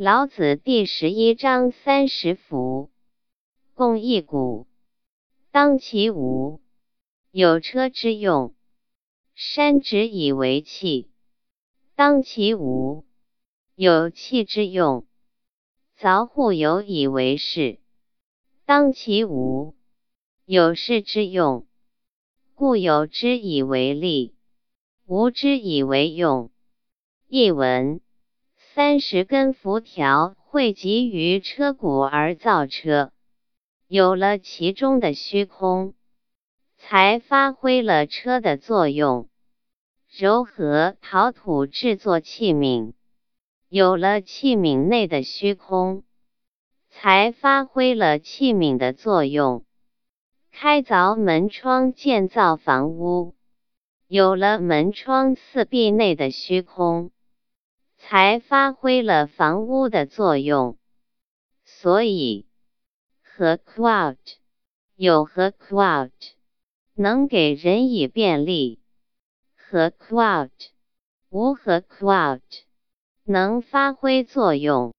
老子第十一章三十辐，共一毂，当其无，有车之用。山之以为器，当其无，有器之用。凿户有以为室，当其无，有室之用。故有之以为利，无之以为用。译文：三十根辐条汇集于车毂而造车，有了其中的虚空。才发挥了车的作用，柔和陶土制作器皿，有了器皿内的虚空，才发挥了器皿的作用。开凿门窗建造房屋，有了门窗四壁内的虚空，才发挥了房屋的作用。所以，和 quote 有和 quote。能给人以便利，和 quote 无和 quote 能发挥作用。